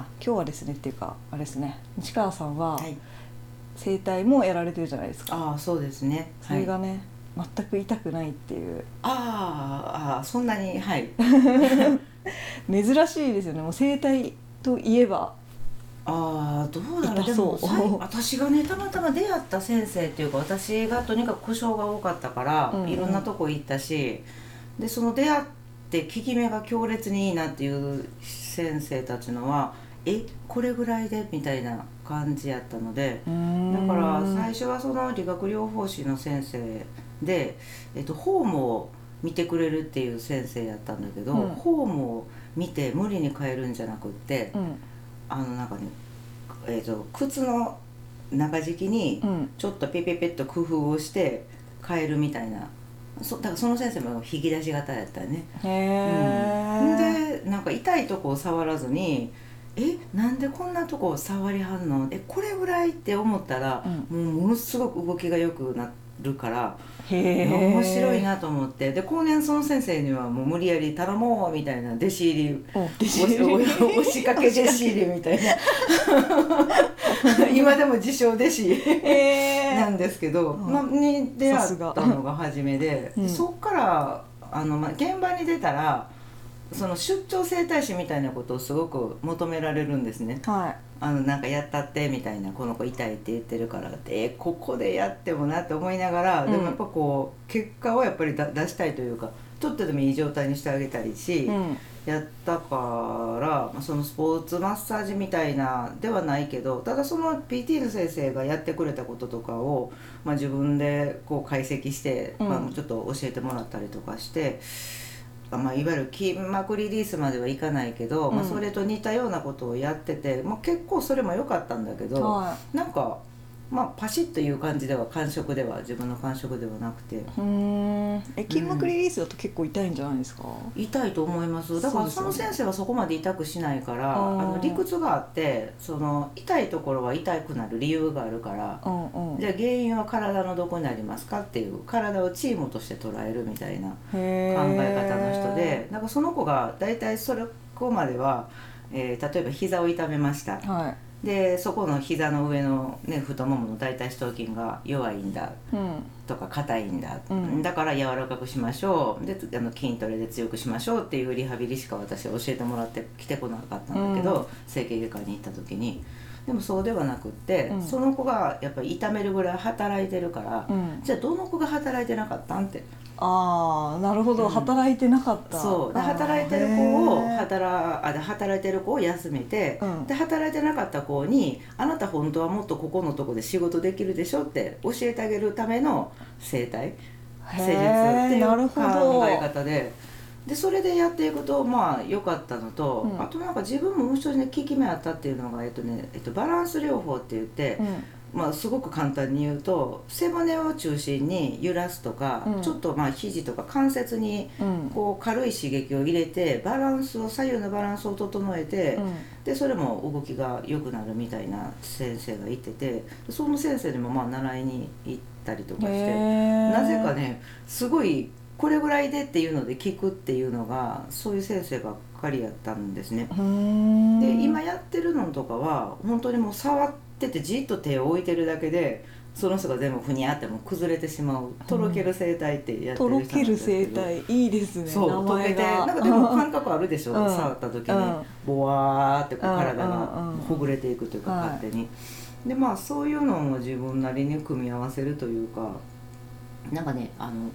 あ今日はですねっていうかあれですね西川さんははい。整体もやられてるじゃないですか、ああ、そうですね。それがはい、ね、全く痛くないっていうあーあー、そんなに、はい。珍しいですよねもう整体といえばああ、どうだろう。で私がね、たまたま出会った先生っていうか、私がとにかく故障が多かったから、うんうんいろんなとこ行ったし。で、その出会って、効き目が強烈にいいなっていう先生たちのは。え、これぐらいで？みたいな感じやったので。だから最初はその理学療法士の先生で、えっと、フォームを見てくれるっていう先生やったんだけど、うん。フォームを見て無理に変えるんじゃなくって、うん。あのなんかね、えっと、靴の中敷きにうん。ちょっとペペペッと工夫をして変えるみたいな。そだからその先生も引き出し型やったよね。へうん。え、でなんか痛いとこを触らずに「えなんでこんなとこを触りはんの？えこれぐらい?」って思ったら、もうものすごく動きが良くなるから、へえ。面白いなと思って。で後年その先生にはもう無理やり頼もうみたいな弟子入り。押しかけ弟子入りみたいな。今でも自称弟子。へなんですけど、うん。まあ、に出会ったのが初めで、うん。そっからあの、まあ、現場に出たらその出張整体師みたいなことをすごく求められるんですね。はあのなんかやったってみたいなこの子痛いって言ってるからってえここでやってもなって思いながら、うんでもやっぱこう結果をやっぱりだ出したいというかちょっとでもいい状態にしてあげたりし、い、うんやったからまあそのスポーツマッサージみたいなではないけどただその PT の先生がやってくれたこととかを、まあ、自分でこう解析して、うんまあ、ちょっと教えてもらったりとかして。まあ、いわゆる筋膜リリースまではいかないけど、まあ、うん。それと似たようなことをやってて、まあ、結構それも良かったんだけど、はなんか、まあ、パシッという感じでは感触では自分の感触ではなくて。いうーん。え筋膜リリースだと結構痛いんじゃないですか、痛いと思います。だからその先生はそこまで痛くしないからああーの理屈があってその痛いところは痛くなる理由があるからうんうん。じゃあ原因は体のどこにありますかっていう体をチームとして捉えるみたいな考へえ方の人でなんかその子が大体それこまでは、えー例えば膝を痛めました。はでそこの膝の上の、ね、太ももの大腿四頭筋が弱いんだとか硬いんだ、うん。だから柔らかくしましょう。であの筋トレで強くしましょうっていうリハビリしか私は教えてもらってきてこなかったんだけど、うん。整形外科に行った時にでもそうではなくって、うん。その子がやっぱり痛めるぐらい働いてるから、うん。じゃあどの子が働いてなかったんって。ああなるほど、うん。働いてなかった。そう。で働いてる子を働あで働いてる子を休めて、うん。で働いてなかった子に「あなた本当はもっとここのとこで仕事できるでしょ」って教えてあげるための生態施術っていう考え方ででそれでやっていくとまあ良かったのと、うん。あとなんか自分ももう一つね効き目あったっていうのが、えっとねえっと、バランス療法って言って、うん。まあ、すごく簡単に言うと背骨を中心に揺らすとか、うん。ちょっとまあ肘とか関節にうん。こう軽い刺激を入れてバランスを左右のバランスを整えて、うん。でそれも動きが良くなるみたいな先生がいててその先生にもまあ習いに行ったりとかしてなぜかねすごいこれぐらいでっていうので聞くっていうのがそういう先生ばっかりやったんですね。で今やってるのとかは本当にもう触っててじっと手を置いてるだけでその人が全部ふにゃってもう崩れてしまう。とろける生態ってやってとろる人なんける生態。いいですねそう名溶けてなんかでも感覚あるでしょ、うん。触った時に、うん。ボワーってこううん体がほぐれていくというか、はい勝手に。でまあそういうのを自分なりに組み合わせるというかなんかねあの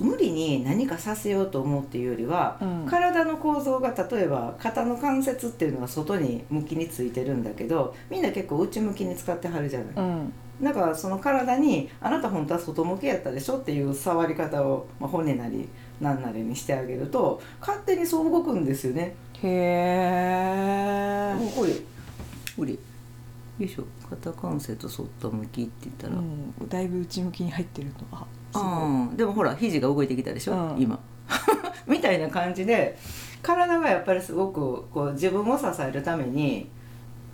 無理に何かさせようと思うっていうよりは、うん。体の構造が例えば肩の関節っていうのが外に向きについてるんだけどみんな結構内向きに使ってはるじゃない、うん。だからその体に「あなた本当は外向きやったでしょ」っていう触り方を、まあ、骨なり何なりにしてあげると勝手にそう動くんですよね。へえよいしょ。肩関節反った向きって言ったら、うん、だいぶ内向きに入ってるのがすごいあーでもほら肘が動いてきたでしょ、うん。今。みたいな感じで体がやっぱりすごくこう自分を支えるために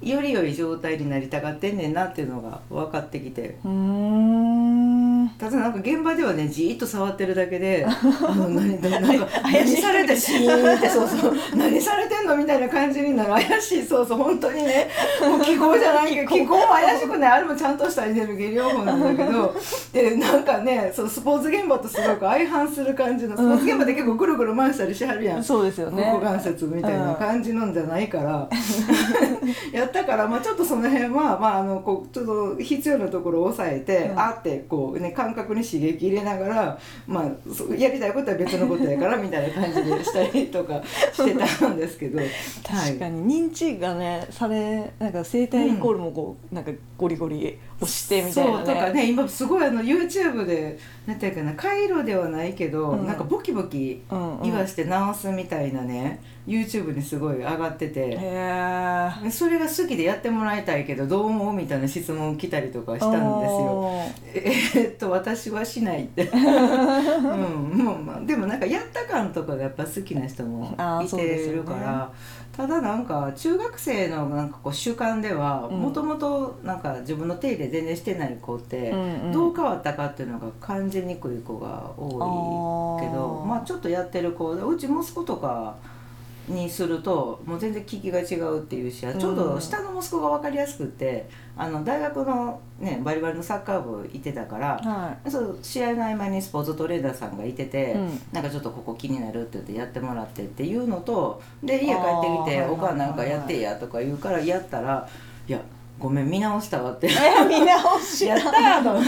より良い状態になりたがってんねんなっていうのが分かってきて。うーんただなんか現場ではねじーっと触ってるだけで あの何何か怪しい何されてシーンってそうそう何されてんのみたいな感じになる。怪しい。そうそう本当にね。もう気候じゃないけど気候も怪しくない。あれもちゃんとしたエネルギー療法なんだけど。でなんかねそうスポーツ現場とすごく相反する感じのスポーツ現場で結構ぐるぐる回したりしはるやん。そうですよね。股関節みたいな感じなんじゃないから、やったから、まあ、ちょっとその辺は、まあ、あのこうちょっと必要なところを抑えて、うん。あってこう、ね、感覚に刺激入れながら、まあ、やりたいことは別のことやからみたいな感じでしたりとか してたんですけど。確かに。認知がねされなんか生体イコールもこう、なんかゴリゴリ押してみたいなね。そうとかね今すごいあの YouTube でなんていうかな回路ではないけど、うん。なんかボキボキうんうん。言わして直すみたいなね、YouTube にすごい上がってて。それが好きでやってもらいたいけどどう思うみたいな質問来たりとかしたんですよ。えーっと私はしないって、うん。もうまあ、でもなんかやった感とかがやっぱ好きな人もいてるから、ただなんか中学生のなんかこう習慣ではうん。もともとなんか自分の手入れ全然してない子ってどう変わったかっていうのが感じにくい子が多いけどまあちょっとやってる子うち息子とかにするともう全然聞きが違うっていうしちょうど下の息子が分かりやすくってあの大学のねバリバリのサッカー部行ってたからはそう試合の合間にスポーツトレーナーさんがいてて、うん。なんかちょっとここ気になるって言ってやってもらってっていうのとで家帰ってきてあーはいはいはい「お母なんかやってや」とか言うからやったら「いやごめん見直したわ」って。見直しやったーと。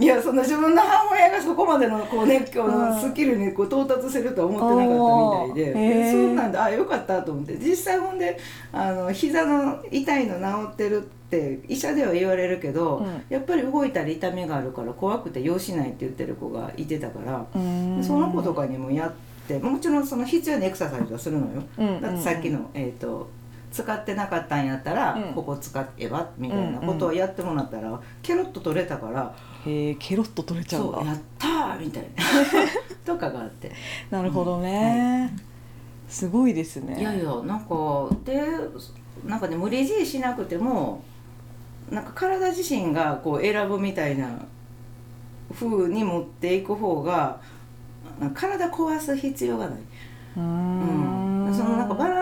いやその自分の母親がそこまでのこう熱狂のスキルにこう到達するとは思ってなかったみたいで、あー。へー。そうなんだ。あよかったと思って。実際ほんであの膝の痛いの治ってるって医者では言われるけど、うん。やっぱり動いたり痛みがあるから怖くて要しないって言ってる子がいてたから、その子とかにもやってもちろんその必要なエクササイズはするのよ。うんうんうん。だってさっきの、えー、と使ってなかったんやったら、うん。ここ使えばみたいなことをやってもらったら、ケロッと取れたからへえケロッと取れちゃうんだ。そうやったーみたいな。とかがあって。なるほどね、すごいですね。いやいやなんかでなんかね無理強いしなくてもなんか体自身がこう選ぶみたいな風に持っていく方が体壊す必要がない。うーうん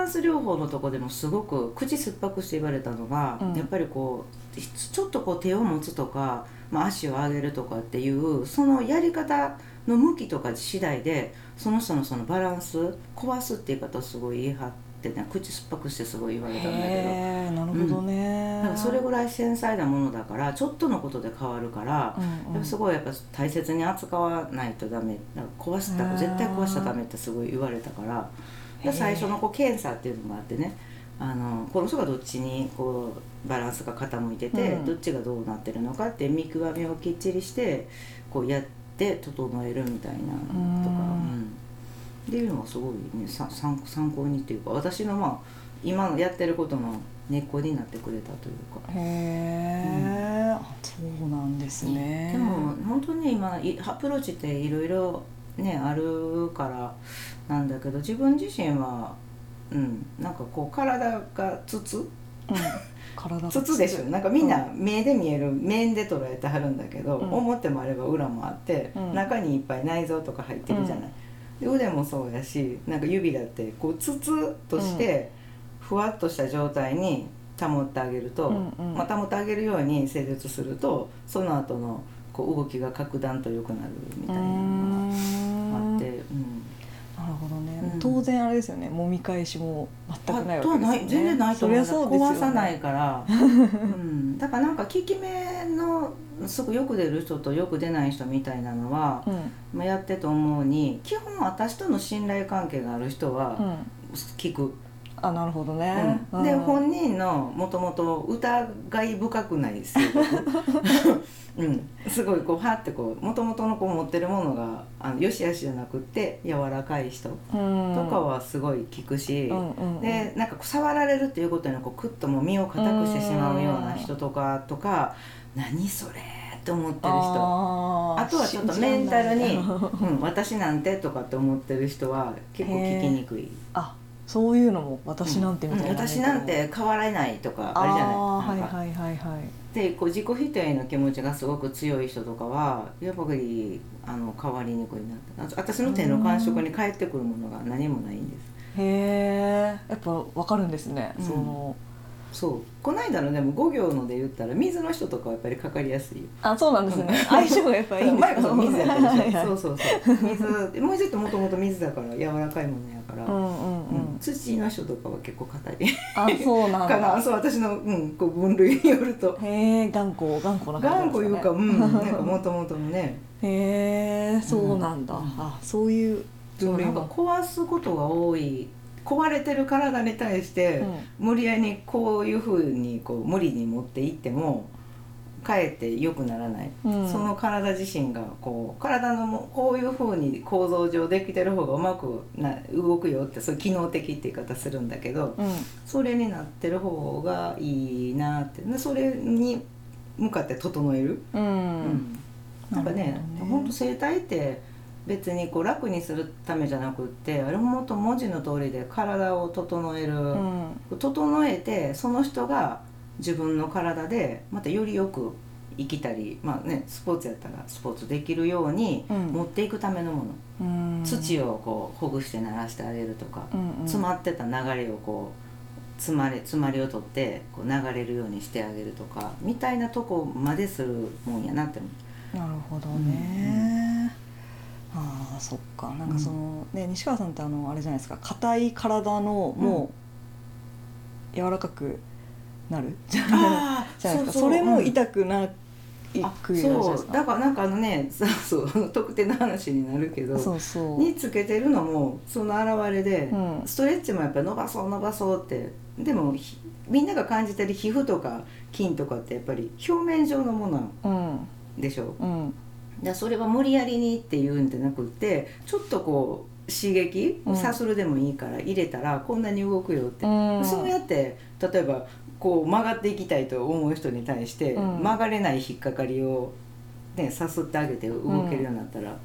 ンス療法のとこでもすごく口酸っぱくして言われたのが、うん。やっぱりこうちょっとこう手を持つとか、まあ、足を上げるとかっていうそのやり方の向きとか次第でその人のそのバランス壊すっていう方をすごい言い張ってね口酸っぱくしてすごい言われたんだけど。なるほどね、だからそれぐらい繊細なものだからちょっとのことで変わるから、うんうん。すごいやっぱ大切に扱わないとダメ。壊したうん絶対壊しちゃダメってすごい言われたからで最初のこう検査っていうのがあってねあのこの人がどっちにこうバランスが傾いてて、うん。どっちがどうなってるのかって見極めをきっちりしてこうやって整えるみたいなのとか、うん。うん。っていうのがすごいねさ参参考にっていうか私のまあ今のやってることの根っこになってくれたというか。へえ、あそうなんですね。でも本当に今いアプローチっていろいろねあるからなんだけど自分自身はうんなんかこう体が筒うん、体が筒でしょ。なんかみんな目で見える面で捉えてはるんだけど、うん。表もあれば裏もあって、うん。中にいっぱい内臓とか入ってるじゃない、で腕もそうやしなんか指だってこう筒としてふわっとした状態に保ってあげると、うんうん。まあ、保ってあげるように施術するとその後のこう動きが格段と良くなるみたいなのがあって、うん、なるほどね、うん当然あれですよね。揉み返しも全くないわけですよね。全然ないと思う。ね、壊さないから、うん、だからなんか効き目のすぐよく出る人とよく出ない人みたいなのは、うん。まあ、やってと思うに基本私との信頼関係がある人はうん。聞く、あなるほどね、うん。でうん。本人のもともと疑い深くないですよ、うん、すごいこうはってこうもともとのこう持ってるものがあのよしあしじゃなくって柔らかい人とうん。かはすごい効くし、でなんか触られるっていうことにこうクッともう身を固くしてしまうような人とかとか何それって思ってる人。あとはちょっとメンタルに「信じらんない。うん、私なんて」とかって思ってる人は結構聞きにくい。あそういうのも私なんてみたいな、うん。私なんて変わらないとかあるじゃない。はいはいはいはい。でこう自己否定の気持ちがすごく強い人とかはやっぱりあの変わりにくいなって。あ私の手の感触に返ってくるものが何もないんです。へえやっぱわかるんですね、うん。そのそう。この間のでも5行ので言ったら水の人とかはやっぱりかかりやすい。よあそうなんですね。相性がやっぱいいんです 水やったでしょはいはいそうそうそう。水もうちょっともともと水だから柔らかいものやから、うんうんうん、うん土の人とかは結構硬い。あそうなんかな。だそう私の、うん、こう分類によると。へえ頑固頑固な頑固いうか、へうん、なんかもともとのね。えそうなんだ、うん。あそういうそうなんか壊すことが多い。壊れてる体に対して、うん。無理やりにこういうふうにこう無理に持っていってもかえって良くならない、うん。その体自身がこう体のもこういうふうに構造上できてる方がうまくな動くよってそういう機能的って言い方するんだけど、うん。それになってる方がいいなって。でそれに向かって整える。うん、うん。なんかねほどね。本当整体って別にこう楽にするためじゃなくってあれももっと文字の通りで体を整える、うん。整えてその人が自分の体でまたよりよく生きたりまあねスポーツやったらスポーツできるようにうん。持っていくためのもの、うん。土をこうほぐして鳴らしてあげるとか、うんうん。詰まってた流れをこう詰まれ詰まりを取ってこう流れるようにしてあげるとかみたいなとこまでするもんやなって思う。なるほどね、ああそっか。なんかその、ね西川さんってあのあれじゃないですか。硬い体のもう柔らかくなる？じゃあいですかそれもうん。痛くなあくそう。かだからなんかあのね そうそう特定の話になるけどそうそう。につけてるのもその表れで、うん。ストレッチもやっぱり伸ばそう伸ばそうってでもひみんなが感じてる皮膚とか筋とかってやっぱり表面上のものうん。でしょ？うん。でそれは無理やりにっていうんじゃなくってちょっとこう刺激うん。さするでもいいから入れたらこんなに動くよって、うん。そうやって例えばこう曲がっていきたいと思う人に対して、うん。曲がれない引っかかりを、ね、さすってあげて動けるようになったら、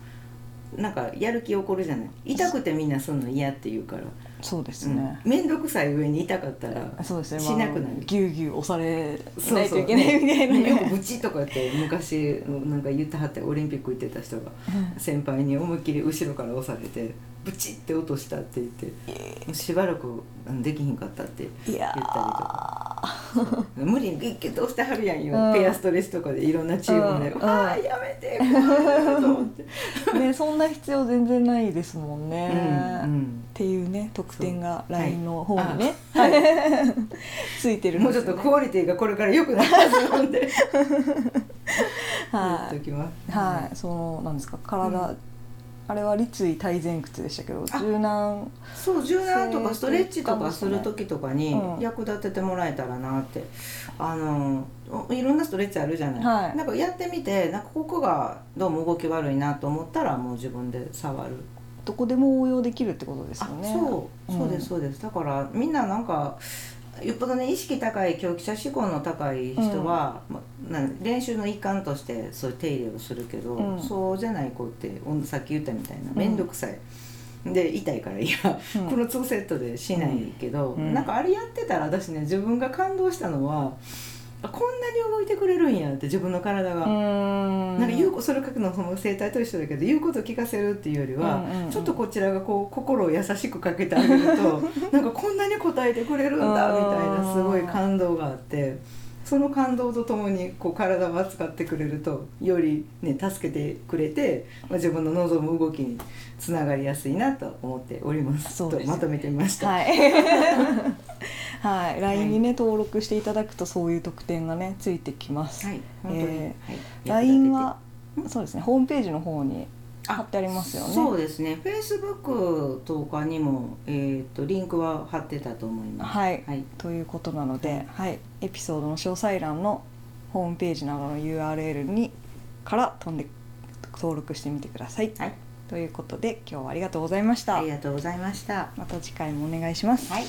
なんかやる気起こるじゃない？痛くてみんなすんの嫌って言うから。そうですうん。ね、面倒くさい上に痛かったらそうですね、しなくなる。ぎゅうぎゅう押されそうないといけないみたいなね。よくとかって昔なんか言ってはってオリンピック行ってた人が先輩に思いっきり後ろから押されてブチって落としたって言ってもうしばらくできひんかったってい言ったやりとか。無理にギュッギュッと押してはるやんよ、うん。ペアストレッチとかでいろんなチームで「うんああやめて怖いな」と思って、ーねそんな必要全然ないですもんね、うんっていうね特典が LINE の方にね、うんはい。ついてるんもうちょっとクオリティがこれから良くなるはずなんで。言 はい。はい、そのなんですか体、うんあれは立位体前屈でしたけどあ柔軟そう柔軟とかストレッチとかする時とかにうん。役立ててもらえたらなって、あのいろんなストレッチあるじゃない、はい。なんかやってみてなんかここがどうも動き悪いなと思ったらもう自分で触る、どこでも応用できるってことですよね。あそう。そうですそうです。だからみんななんかよっぽどね意識高い狂気者志向の高い人は、まな練習の一環としてそういう手入れをするけど、うん。そうじゃない子ってさっき言ったみたいなうん。面倒くさい、で痛いからいや、うん。この2セットでしないけど、うん。なんかあれやってたら私ね自分が感動したのはあこんなに動いてくれるんやって自分の体が。ん。なんか言うこそれ書くのその生態と一緒だけど言うこと聞かせるっていうよりは、うんうんうん。ちょっとこちらがこう心を優しくかけてあげると なんかこんなに答えてくれるんだみたいなすごい感動があってその感動とともにこう体を扱ってくれるとよりね助けてくれて、まあ、自分の望む動きにつながりやすいなと思っております。そうですとまとめてみました。はい、はい、LINE にね登録していただくとそういう特典がねついてきます。はい、本当に、えはい、LINE はうんそうですね。ホームページの方にあ貼ってありますよね。そうですね。フェイスブックとかにも、えー、とリンクは貼ってたと思います。はい。はい、ということなので、はい、エピソードの詳細欄のホームページなどの URL にから飛んで登録してみてください。はい。ということで今日はありがとうございました。ありがとうございました。また次回もお願いします。はい